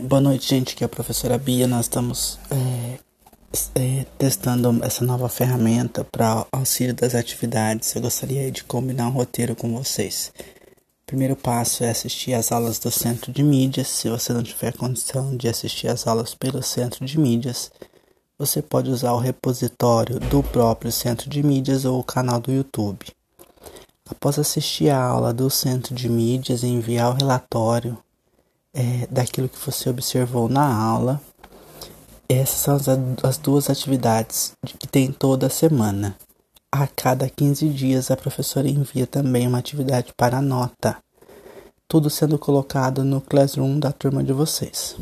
Boa noite, gente. Aqui é a professora Bia. Nós estamos é, é, testando essa nova ferramenta para auxílio das atividades. Eu gostaria de combinar um roteiro com vocês. O primeiro passo é assistir às aulas do Centro de Mídias. Se você não tiver condição de assistir às aulas pelo Centro de Mídias, você pode usar o repositório do próprio Centro de Mídias ou o canal do YouTube. Após assistir a aula do Centro de Mídias enviar o relatório é, daquilo que você observou na aula. Essas são as, as duas atividades que tem toda semana. A cada 15 dias, a professora envia também uma atividade para nota, tudo sendo colocado no Classroom da turma de vocês.